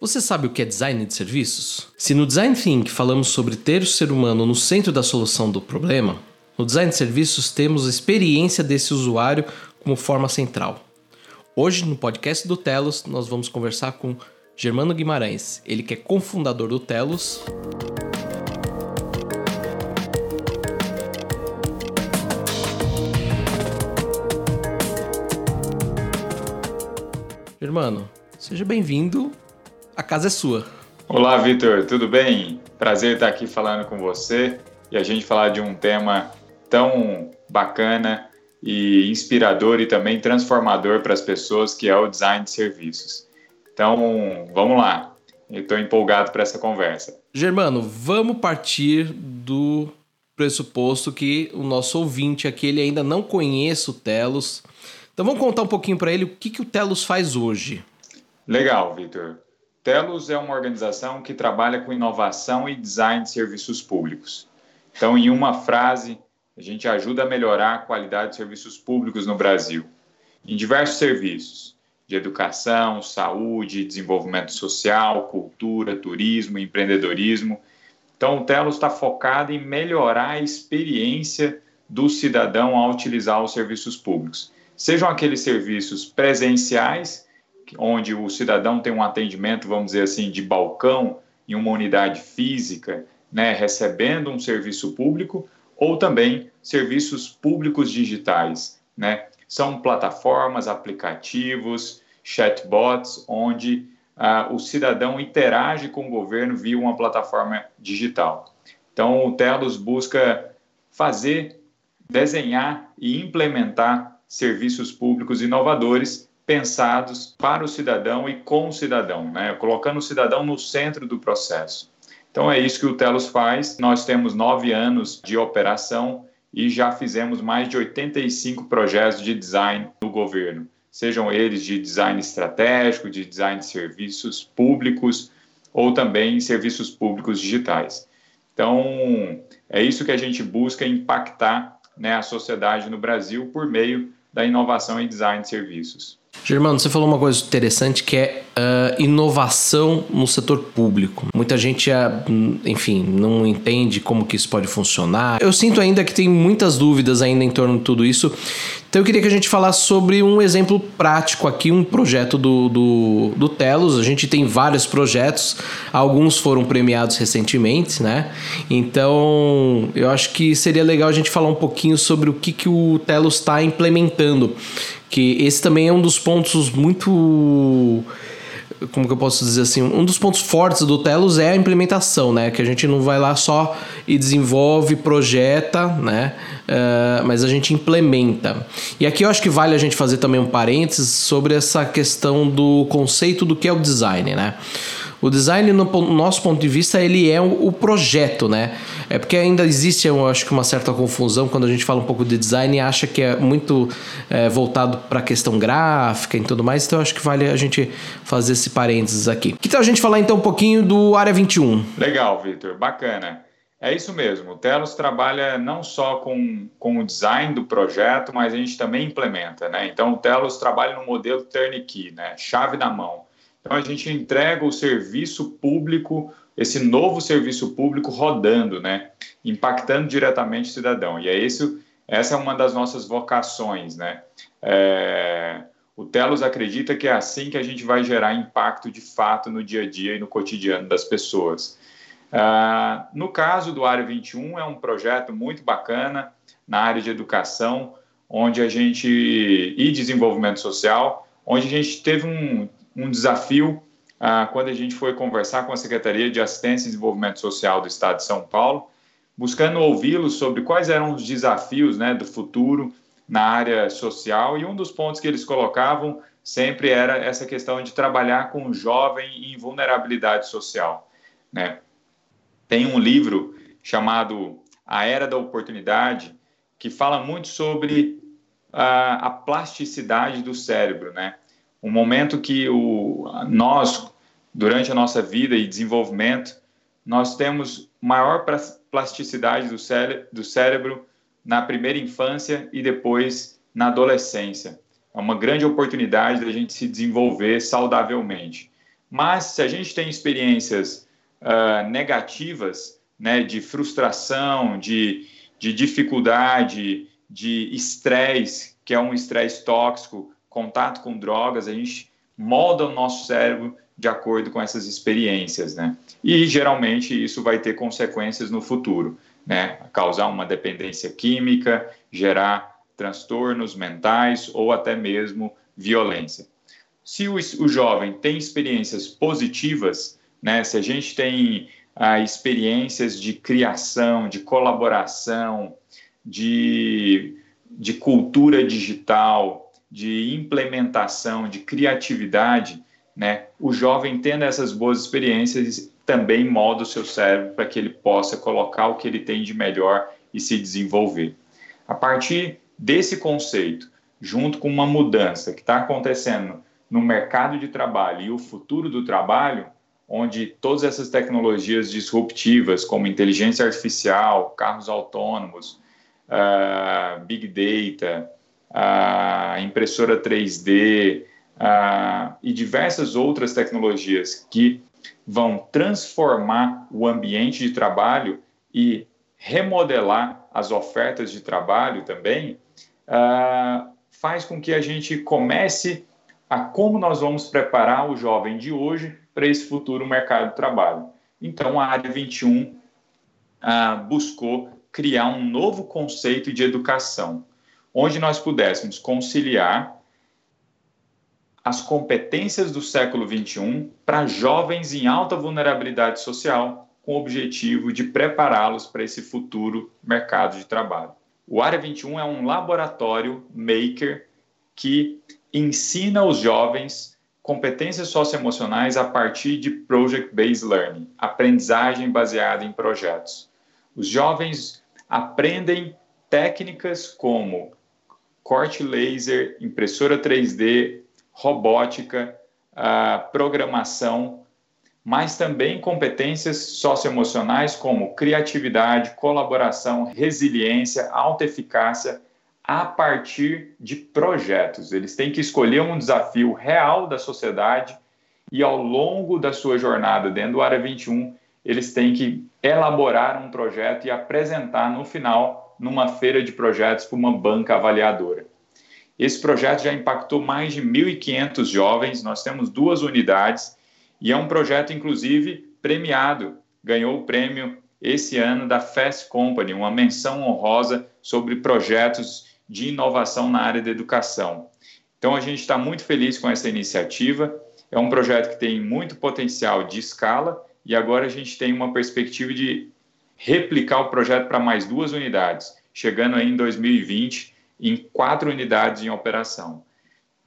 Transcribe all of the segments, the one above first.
Você sabe o que é design de serviços? Se no design thinking falamos sobre ter o ser humano no centro da solução do problema, no design de serviços temos a experiência desse usuário como forma central. Hoje, no podcast do Telos, nós vamos conversar com Germano Guimarães, ele que é cofundador do Telos. Germano, seja bem-vindo a casa é sua. Olá, Vitor, tudo bem? Prazer estar aqui falando com você e a gente falar de um tema tão bacana e inspirador e também transformador para as pessoas, que é o design de serviços. Então, vamos lá. Eu estou empolgado para essa conversa. Germano, vamos partir do pressuposto que o nosso ouvinte aqui ele ainda não conhece o Telos. Então vamos contar um pouquinho para ele o que, que o Telos faz hoje. Legal, Vitor. Telos é uma organização que trabalha com inovação e design de serviços públicos. Então, em uma frase, a gente ajuda a melhorar a qualidade de serviços públicos no Brasil, em diversos serviços de educação, saúde, desenvolvimento social, cultura, turismo, empreendedorismo. Então, o Telos está focado em melhorar a experiência do cidadão ao utilizar os serviços públicos, sejam aqueles serviços presenciais onde o cidadão tem um atendimento, vamos dizer assim, de balcão em uma unidade física, né, recebendo um serviço público, ou também serviços públicos digitais, né? São plataformas, aplicativos, chatbots, onde ah, o cidadão interage com o governo via uma plataforma digital. Então, o Telos busca fazer, desenhar e implementar serviços públicos inovadores pensados para o cidadão e com o cidadão, né? colocando o cidadão no centro do processo. Então é isso que o Telos faz. Nós temos nove anos de operação e já fizemos mais de 85 projetos de design no governo, sejam eles de design estratégico, de design de serviços públicos ou também serviços públicos digitais. Então é isso que a gente busca impactar né, a sociedade no Brasil por meio da inovação em design de serviços. Germano, você falou uma coisa interessante que é uh, inovação no setor público. Muita gente, uh, enfim, não entende como que isso pode funcionar. Eu sinto ainda que tem muitas dúvidas ainda em torno de tudo isso. Então eu queria que a gente falasse sobre um exemplo prático aqui, um projeto do, do, do Telos. A gente tem vários projetos, alguns foram premiados recentemente, né? Então eu acho que seria legal a gente falar um pouquinho sobre o que, que o Telos está implementando que esse também é um dos pontos muito como que eu posso dizer assim, um dos pontos fortes do Telos é a implementação, né? Que a gente não vai lá só e desenvolve, projeta, né? Uh, mas a gente implementa. E aqui eu acho que vale a gente fazer também um parênteses sobre essa questão do conceito do que é o design, né? O design, no nosso ponto de vista, ele é o projeto, né? É porque ainda existe, eu acho que uma certa confusão quando a gente fala um pouco de design e acha que é muito é, voltado para a questão gráfica e tudo mais. Então, eu acho que vale a gente fazer esse parênteses aqui. Que tal a gente falar então um pouquinho do Área 21? Legal, Victor, bacana. É isso mesmo. O Telos trabalha não só com, com o design do projeto, mas a gente também implementa, né? Então, o Telos trabalha no modelo turnkey, né? Chave na mão. Então, a gente entrega o serviço público, esse novo serviço público rodando, né? Impactando diretamente o cidadão. E é isso, essa é uma das nossas vocações, né? É, o Telos acredita que é assim que a gente vai gerar impacto de fato no dia a dia e no cotidiano das pessoas. Uh, no caso do Área 21, é um projeto muito bacana na área de educação, onde a gente e desenvolvimento social, onde a gente teve um, um desafio ah, quando a gente foi conversar com a Secretaria de Assistência e Desenvolvimento Social do Estado de São Paulo, buscando ouvi-los sobre quais eram os desafios né, do futuro na área social, e um dos pontos que eles colocavam sempre era essa questão de trabalhar com o jovem em vulnerabilidade social. Né? Tem um livro chamado A Era da Oportunidade, que fala muito sobre a, a plasticidade do cérebro, né? Um momento que o, nós, durante a nossa vida e desenvolvimento, nós temos maior plasticidade do, cére do cérebro na primeira infância e depois na adolescência. É uma grande oportunidade da gente se desenvolver saudavelmente. Mas se a gente tem experiências uh, negativas, né, de frustração, de, de dificuldade, de estresse, que é um estresse tóxico, contato com drogas, a gente molda o nosso cérebro de acordo com essas experiências, né? E geralmente isso vai ter consequências no futuro, né? Causar uma dependência química, gerar transtornos mentais ou até mesmo violência. Se o, o jovem tem experiências positivas, né? Se a gente tem ah, experiências de criação, de colaboração, de, de cultura digital, de implementação, de criatividade, né? O jovem tendo essas boas experiências também molda o seu cérebro para que ele possa colocar o que ele tem de melhor e se desenvolver. A partir desse conceito, junto com uma mudança que está acontecendo no mercado de trabalho e o futuro do trabalho, onde todas essas tecnologias disruptivas, como inteligência artificial, carros autônomos, uh, big data, uh, impressora 3D, uh, e diversas outras tecnologias que vão transformar o ambiente de trabalho e remodelar as ofertas de trabalho também, faz com que a gente comece a como nós vamos preparar o jovem de hoje para esse futuro mercado de trabalho. Então, a área 21 uh, ah, buscou criar um novo conceito de educação, onde nós pudéssemos conciliar as competências do século XXI para jovens em alta vulnerabilidade social, com o objetivo de prepará-los para esse futuro mercado de trabalho. O Área 21 é um laboratório maker que ensina os jovens competências socioemocionais a partir de project-based learning, aprendizagem baseada em projetos. Os jovens aprendem técnicas como corte laser, impressora 3D, robótica, programação, mas também competências socioemocionais como criatividade, colaboração, resiliência, alta eficácia, a partir de projetos. Eles têm que escolher um desafio real da sociedade e, ao longo da sua jornada dentro do Área 21, eles têm que elaborar um projeto e apresentar no final numa feira de projetos para uma banca avaliadora. Esse projeto já impactou mais de 1.500 jovens, nós temos duas unidades e é um projeto, inclusive, premiado. Ganhou o prêmio esse ano da Fast Company, uma menção honrosa sobre projetos de inovação na área da educação. Então, a gente está muito feliz com essa iniciativa. É um projeto que tem muito potencial de escala e agora a gente tem uma perspectiva de replicar o projeto para mais duas unidades, chegando aí em 2020 em quatro unidades em operação.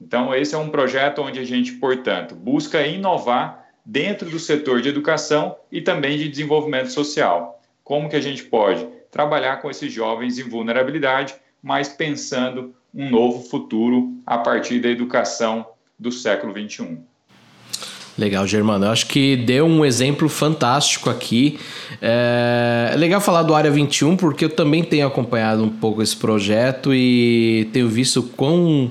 Então, esse é um projeto onde a gente, portanto, busca inovar dentro do setor de educação e também de desenvolvimento social. Como que a gente pode trabalhar com esses jovens em vulnerabilidade, mas pensando um novo futuro a partir da educação do século 21. Legal, Germano. Eu acho que deu um exemplo fantástico aqui. É... é legal falar do Área 21, porque eu também tenho acompanhado um pouco esse projeto e tenho visto quão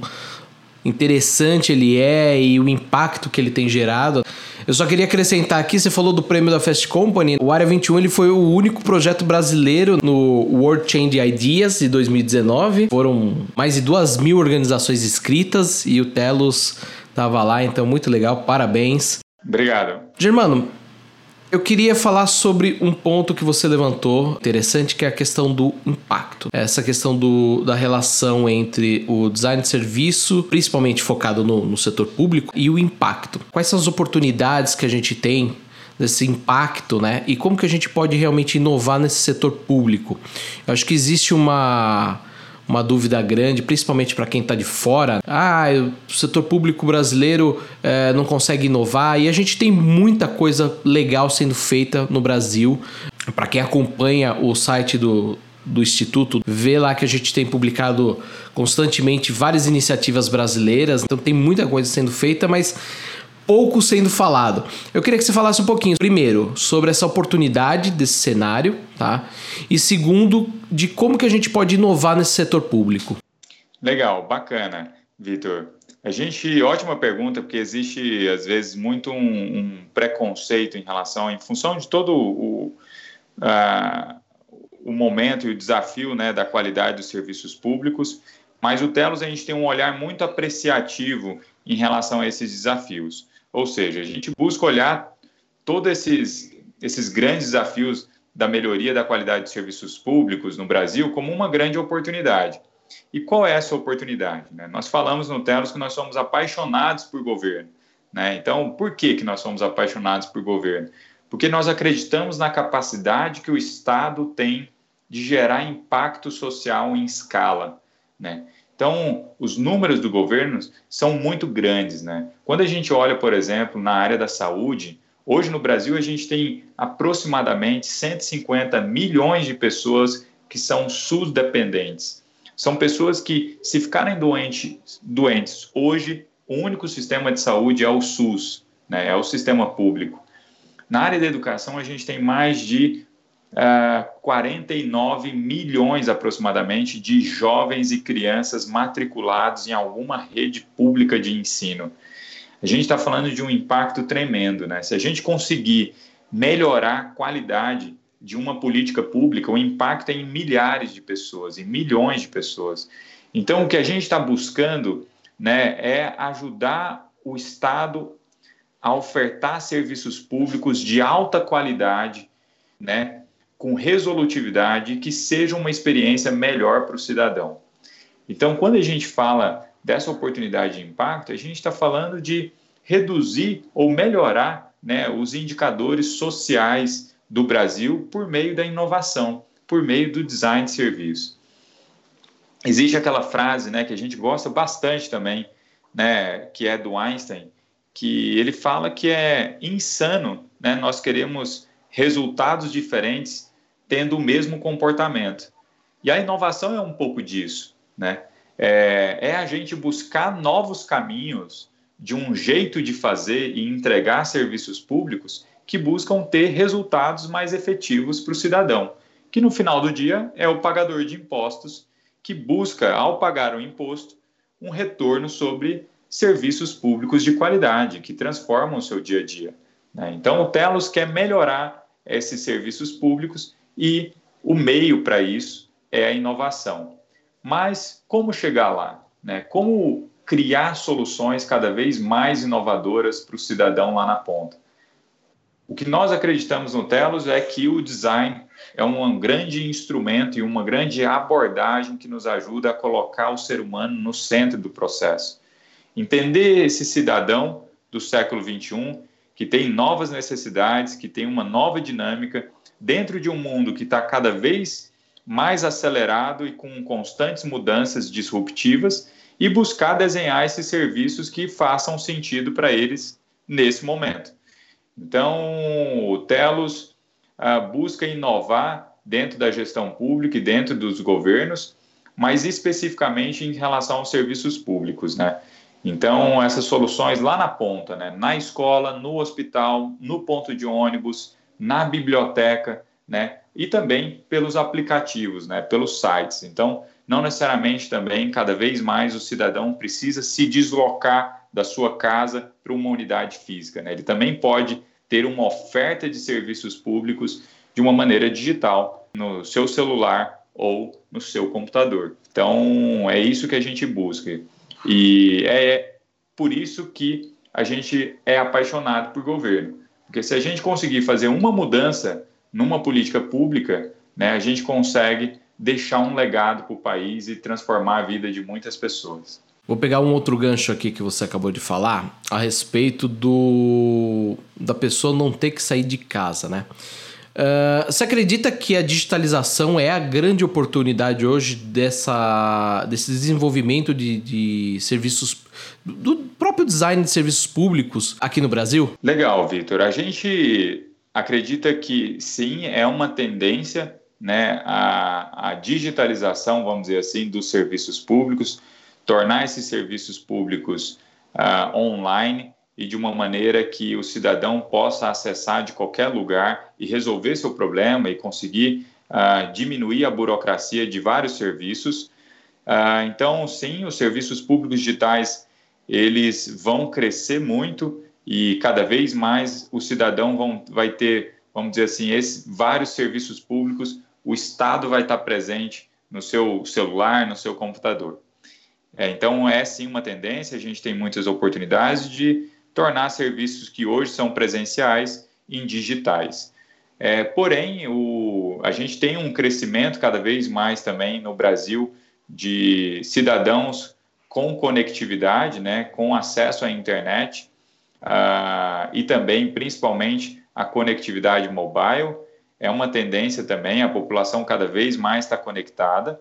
interessante ele é e o impacto que ele tem gerado. Eu só queria acrescentar aqui, você falou do prêmio da Fast Company. O Área 21 ele foi o único projeto brasileiro no World Change Ideas de 2019. Foram mais de duas mil organizações inscritas e o Telos Tava lá, então muito legal, parabéns. Obrigado. Germano, eu queria falar sobre um ponto que você levantou interessante, que é a questão do impacto. Essa questão do, da relação entre o design de serviço, principalmente focado no, no setor público, e o impacto. Quais são as oportunidades que a gente tem desse impacto, né? E como que a gente pode realmente inovar nesse setor público? Eu acho que existe uma uma dúvida grande, principalmente para quem está de fora. Ah, o setor público brasileiro é, não consegue inovar e a gente tem muita coisa legal sendo feita no Brasil. Para quem acompanha o site do, do Instituto, vê lá que a gente tem publicado constantemente várias iniciativas brasileiras, então tem muita coisa sendo feita, mas pouco sendo falado. Eu queria que você falasse um pouquinho, primeiro, sobre essa oportunidade desse cenário, tá? E segundo, de como que a gente pode inovar nesse setor público. Legal, bacana, Vitor. A gente, ótima pergunta, porque existe às vezes muito um, um preconceito em relação, em função de todo o, uh, o momento e o desafio né, da qualidade dos serviços públicos, mas o Telos a gente tem um olhar muito apreciativo em relação a esses desafios. Ou seja, a gente busca olhar todos esses, esses grandes desafios da melhoria da qualidade de serviços públicos no Brasil como uma grande oportunidade. E qual é essa oportunidade? Né? Nós falamos no Telos que nós somos apaixonados por governo. Né? Então, por que, que nós somos apaixonados por governo? Porque nós acreditamos na capacidade que o Estado tem de gerar impacto social em escala. Né? Então, os números do governo são muito grandes. Né? Quando a gente olha, por exemplo, na área da saúde, hoje no Brasil a gente tem aproximadamente 150 milhões de pessoas que são SUS dependentes. São pessoas que, se ficarem doentes, doentes hoje, o único sistema de saúde é o SUS, né? é o sistema público. Na área da educação, a gente tem mais de uh, ah, 49 milhões aproximadamente de jovens e crianças matriculados em alguma rede pública de ensino. A gente está falando de um impacto tremendo, né? Se a gente conseguir melhorar a qualidade de uma política pública, o impacto é em milhares de pessoas, em milhões de pessoas. Então, o que a gente está buscando né, é ajudar o Estado a ofertar serviços públicos de alta qualidade, né, com resolutividade, que seja uma experiência melhor para o cidadão. Então, quando a gente fala dessa oportunidade de impacto, a gente está falando de reduzir ou melhorar né, os indicadores sociais do Brasil por meio da inovação, por meio do design de serviço. Existe aquela frase né, que a gente gosta bastante também, né, que é do Einstein, que ele fala que é insano né, nós queremos resultados diferentes tendo o mesmo comportamento. E a inovação é um pouco disso, né? É, é, a gente buscar novos caminhos de um jeito de fazer e entregar serviços públicos que buscam ter resultados mais efetivos para o cidadão, que no final do dia é o pagador de impostos que busca, ao pagar o imposto, um retorno sobre serviços públicos de qualidade que transformam o seu dia a dia. Né? Então, o Telos quer melhorar esses serviços públicos e o meio para isso é a inovação. Mas como chegar lá? Né? Como criar soluções cada vez mais inovadoras para o cidadão lá na ponta? O que nós acreditamos no Telos é que o design é um grande instrumento e uma grande abordagem que nos ajuda a colocar o ser humano no centro do processo. Entender esse cidadão do século XXI que tem novas necessidades, que tem uma nova dinâmica dentro de um mundo que está cada vez mais acelerado e com constantes mudanças disruptivas e buscar desenhar esses serviços que façam sentido para eles nesse momento. Então, o Telos ah, busca inovar dentro da gestão pública e dentro dos governos, mas especificamente em relação aos serviços públicos, né? Então, essas soluções lá na ponta, né? na escola, no hospital, no ponto de ônibus, na biblioteca, né? E também pelos aplicativos, né? Pelos sites. Então, não necessariamente também, cada vez mais, o cidadão precisa se deslocar da sua casa para uma unidade física, né? Ele também pode ter uma oferta de serviços públicos de uma maneira digital no seu celular ou no seu computador. Então, é isso que a gente busca. E é por isso que a gente é apaixonado por governo. Porque se a gente conseguir fazer uma mudança numa política pública, né, a gente consegue deixar um legado para o país e transformar a vida de muitas pessoas. Vou pegar um outro gancho aqui que você acabou de falar a respeito do da pessoa não ter que sair de casa, né? Uh, você acredita que a digitalização é a grande oportunidade hoje dessa, desse desenvolvimento de, de serviços, do próprio design de serviços públicos aqui no Brasil? Legal, Vitor. A gente acredita que sim, é uma tendência né, a, a digitalização, vamos dizer assim, dos serviços públicos, tornar esses serviços públicos uh, online e de uma maneira que o cidadão possa acessar de qualquer lugar e resolver seu problema e conseguir uh, diminuir a burocracia de vários serviços. Uh, então, sim, os serviços públicos digitais eles vão crescer muito e cada vez mais o cidadão vão, vai ter, vamos dizer assim, esse, vários serviços públicos, o Estado vai estar presente no seu celular, no seu computador. É, então, é sim uma tendência, a gente tem muitas oportunidades de tornar serviços que hoje são presenciais em digitais. É, porém, o, a gente tem um crescimento cada vez mais também no Brasil de cidadãos com conectividade, né, com acesso à internet uh, e também, principalmente, a conectividade mobile. É uma tendência também, a população cada vez mais está conectada,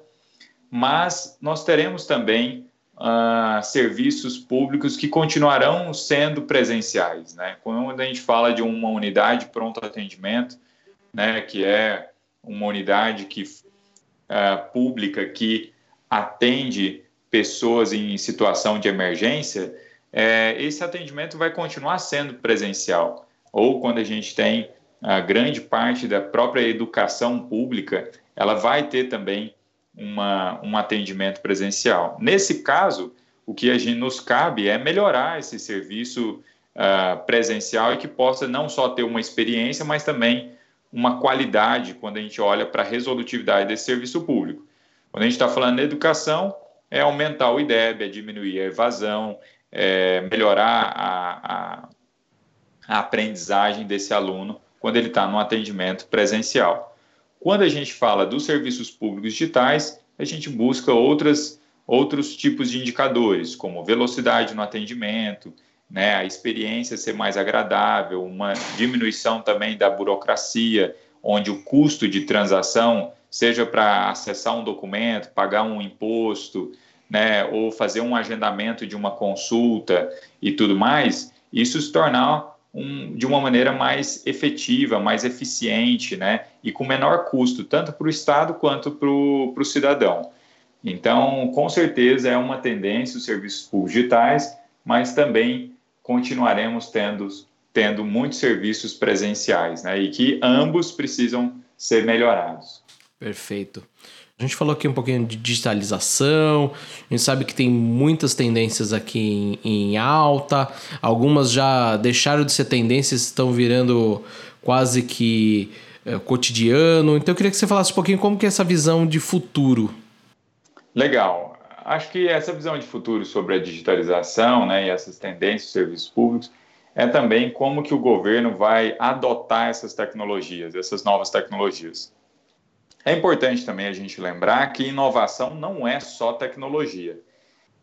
mas nós teremos também uh, serviços públicos que continuarão sendo presenciais. Né? Quando a gente fala de uma unidade pronto atendimento, né, que é uma unidade que, uh, pública que atende pessoas em situação de emergência, é, esse atendimento vai continuar sendo presencial. Ou quando a gente tem a grande parte da própria educação pública, ela vai ter também uma, um atendimento presencial. Nesse caso, o que a gente nos cabe é melhorar esse serviço uh, presencial e que possa não só ter uma experiência, mas também uma qualidade quando a gente olha para a resolutividade desse serviço público. Quando a gente está falando de educação, é aumentar o IDEB, é diminuir a evasão, é melhorar a, a, a aprendizagem desse aluno quando ele está no atendimento presencial. Quando a gente fala dos serviços públicos digitais, a gente busca outras, outros tipos de indicadores, como velocidade no atendimento, né, a experiência ser mais agradável, uma diminuição também da burocracia, onde o custo de transação seja para acessar um documento, pagar um imposto, né, ou fazer um agendamento de uma consulta e tudo mais, isso se tornar um, de uma maneira mais efetiva, mais eficiente, né, e com menor custo, tanto para o Estado quanto para o cidadão. Então, com certeza é uma tendência os serviços públicos digitais, mas também continuaremos tendo, tendo muitos serviços presenciais, né, e que ambos precisam ser melhorados. Perfeito. A gente falou aqui um pouquinho de digitalização, a gente sabe que tem muitas tendências aqui em, em alta, algumas já deixaram de ser tendências, estão virando quase que é, cotidiano. Então eu queria que você falasse um pouquinho como que é essa visão de futuro. Legal. Acho que essa visão de futuro sobre a digitalização né, e essas tendências dos serviços públicos é também como que o governo vai adotar essas tecnologias, essas novas tecnologias. É importante também a gente lembrar que inovação não é só tecnologia,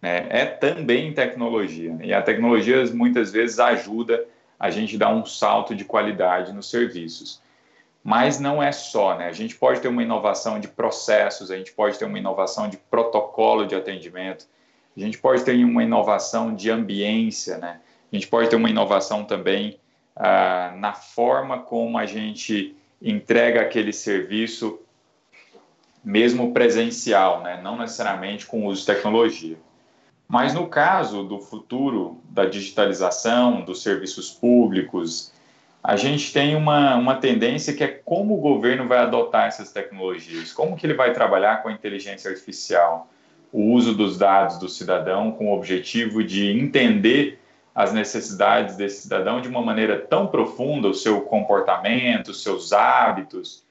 né? é também tecnologia. E a tecnologia muitas vezes ajuda a gente a dar um salto de qualidade nos serviços. Mas não é só, né? A gente pode ter uma inovação de processos, a gente pode ter uma inovação de protocolo de atendimento, a gente pode ter uma inovação de ambiência, né? A gente pode ter uma inovação também ah, na forma como a gente entrega aquele serviço mesmo presencial, né? não necessariamente com uso de tecnologia. Mas no caso do futuro da digitalização, dos serviços públicos, a gente tem uma, uma tendência que é como o governo vai adotar essas tecnologias, como que ele vai trabalhar com a inteligência artificial, o uso dos dados do cidadão com o objetivo de entender as necessidades desse cidadão de uma maneira tão profunda, o seu comportamento, os seus hábitos,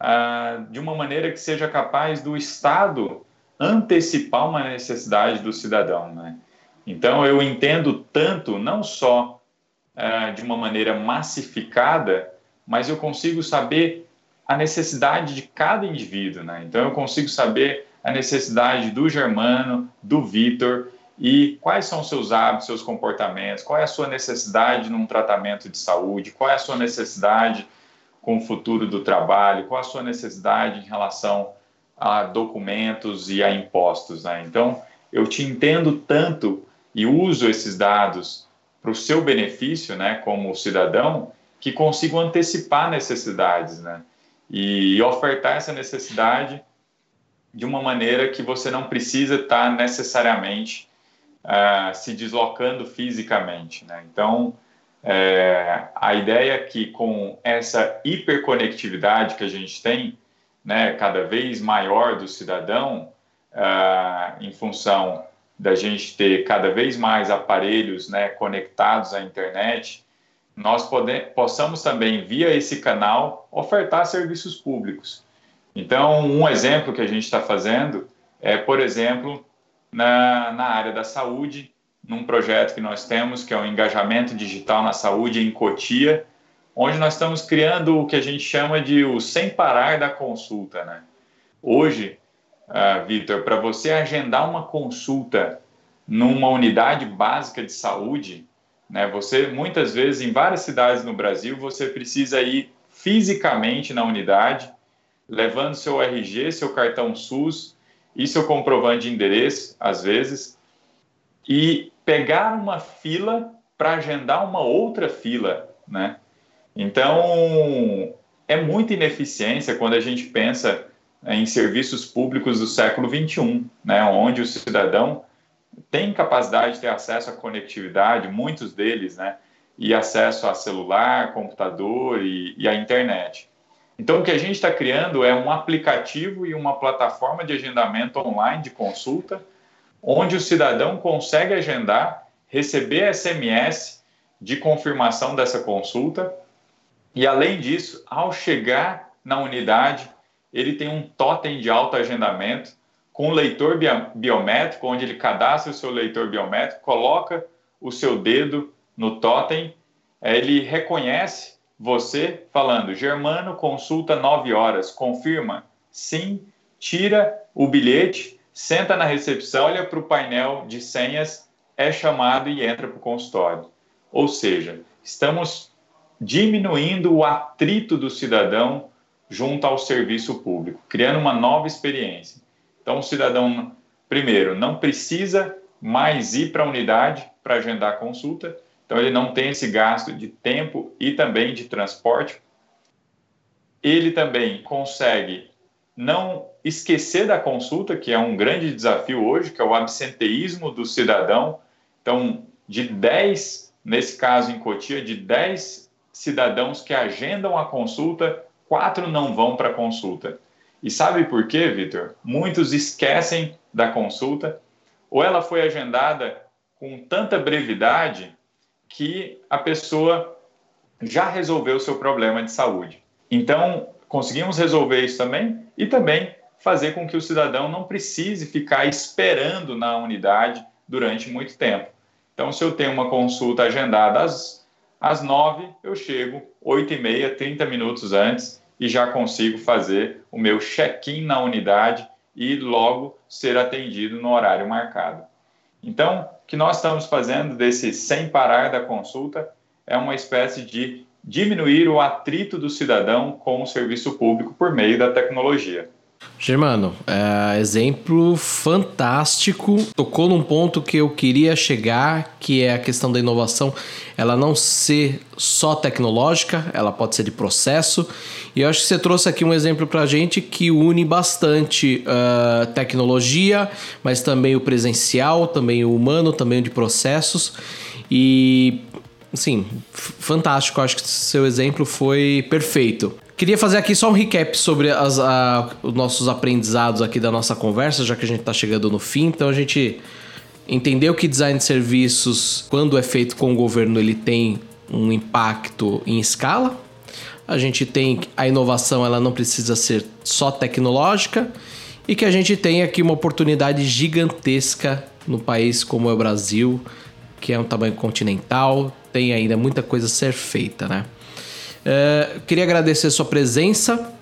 ah, de uma maneira que seja capaz do Estado antecipar uma necessidade do cidadão. Né? Então, eu entendo tanto, não só ah, de uma maneira massificada, mas eu consigo saber a necessidade de cada indivíduo. Né? Então, eu consigo saber a necessidade do Germano, do Vitor, e quais são seus hábitos, seus comportamentos, qual é a sua necessidade num tratamento de saúde, qual é a sua necessidade com o futuro do trabalho, qual a sua necessidade em relação a documentos e a impostos. Né? Então, eu te entendo tanto e uso esses dados para o seu benefício, né, como cidadão, que consigo antecipar necessidades, né, e ofertar essa necessidade de uma maneira que você não precisa estar necessariamente uh, se deslocando fisicamente, né. Então, é, a ideia é que com essa hiperconectividade que a gente tem, né, cada vez maior do cidadão, uh, em função da gente ter cada vez mais aparelhos né, conectados à internet, nós pode, possamos também, via esse canal, ofertar serviços públicos. Então, um exemplo que a gente está fazendo é, por exemplo, na, na área da saúde, num projeto que nós temos, que é o engajamento digital na saúde em Cotia, onde nós estamos criando o que a gente chama de o sem parar da consulta. Né? Hoje, uh, Vitor, para você agendar uma consulta numa unidade básica de saúde, né, você muitas vezes em várias cidades no Brasil você precisa ir fisicamente na unidade, levando seu RG, seu cartão SUS e seu comprovante de endereço, às vezes, e pegar uma fila para agendar uma outra fila, né? Então, é muita ineficiência quando a gente pensa em serviços públicos do século XXI, né, onde o cidadão tem capacidade de ter acesso à conectividade, muitos deles, né, e acesso a celular, computador e, e à internet. Então, o que a gente está criando é um aplicativo e uma plataforma de agendamento online de consulta, onde o cidadão consegue agendar, receber SMS de confirmação dessa consulta e, além disso, ao chegar na unidade, ele tem um totem de autoagendamento com um leitor biométrico, onde ele cadastra o seu leitor biométrico, coloca o seu dedo no totem, eh, ele reconhece você falando, Germano, consulta 9 horas, confirma? Sim, tira o bilhete, senta na recepção, olha para o painel de senhas, é chamado e entra para o consultório. Ou seja, estamos diminuindo o atrito do cidadão junto ao serviço público, criando uma nova experiência. Então, o cidadão, primeiro, não precisa mais ir para a unidade para agendar a consulta, então ele não tem esse gasto de tempo e também de transporte. Ele também consegue não esquecer da consulta, que é um grande desafio hoje, que é o absenteísmo do cidadão. Então, de 10, nesse caso em Cotia, de 10 cidadãos que agendam a consulta, quatro não vão para consulta. E sabe por quê, Vitor? Muitos esquecem da consulta, ou ela foi agendada com tanta brevidade que a pessoa já resolveu o seu problema de saúde. Então, conseguimos resolver isso também e também fazer com que o cidadão não precise ficar esperando na unidade durante muito tempo. Então, se eu tenho uma consulta agendada às, às 9, eu chego 8 e meia, 30 minutos antes e já consigo fazer o meu check-in na unidade e logo ser atendido no horário marcado. Então, o que nós estamos fazendo desse sem parar da consulta é uma espécie de diminuir o atrito do cidadão com o serviço público por meio da tecnologia. Germano, é, exemplo fantástico. Tocou num ponto que eu queria chegar, que é a questão da inovação. Ela não ser só tecnológica, ela pode ser de processo. E eu acho que você trouxe aqui um exemplo para a gente que une bastante uh, tecnologia, mas também o presencial, também o humano, também o de processos. E, sim, fantástico. Acho que seu exemplo foi perfeito. Queria fazer aqui só um recap sobre as, a, os nossos aprendizados aqui da nossa conversa, já que a gente está chegando no fim. Então a gente entendeu que design de serviços, quando é feito com o governo, ele tem um impacto em escala. A gente tem a inovação, ela não precisa ser só tecnológica e que a gente tem aqui uma oportunidade gigantesca no país como é o Brasil, que é um tamanho continental, tem ainda muita coisa a ser feita, né? É, queria agradecer a sua presença.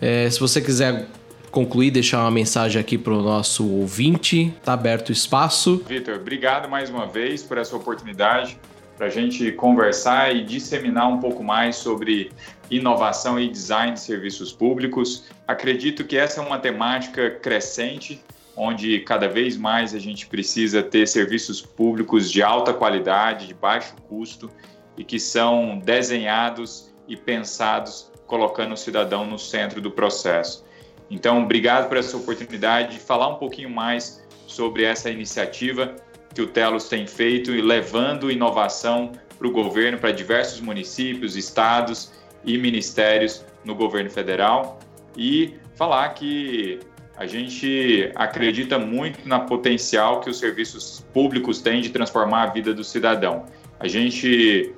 É, se você quiser concluir, deixar uma mensagem aqui para o nosso ouvinte, tá aberto o espaço. Vitor, obrigado mais uma vez por essa oportunidade para a gente conversar e disseminar um pouco mais sobre inovação e design de serviços públicos. Acredito que essa é uma temática crescente, onde cada vez mais a gente precisa ter serviços públicos de alta qualidade, de baixo custo e que são desenhados e pensados colocando o cidadão no centro do processo. Então, obrigado por essa oportunidade de falar um pouquinho mais sobre essa iniciativa que o Telos tem feito e levando inovação para o governo, para diversos municípios, estados e ministérios no governo federal. E falar que A gente acredita muito na potencial que os serviços públicos têm de transformar a vida do cidadão. A gente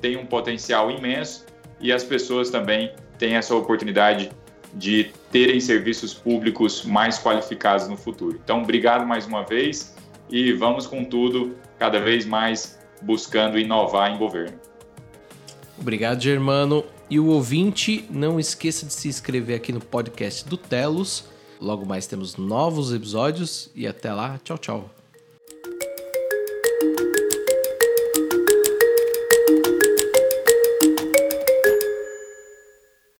tem um potencial imenso e as pessoas também têm essa oportunidade de terem serviços públicos mais qualificados no futuro. Então, obrigado mais uma vez e vamos com tudo, cada vez mais buscando inovar em governo. Obrigado, Germano. E o ouvinte, não esqueça de se inscrever aqui no podcast do Telos. Logo mais temos novos episódios e até lá, tchau, tchau.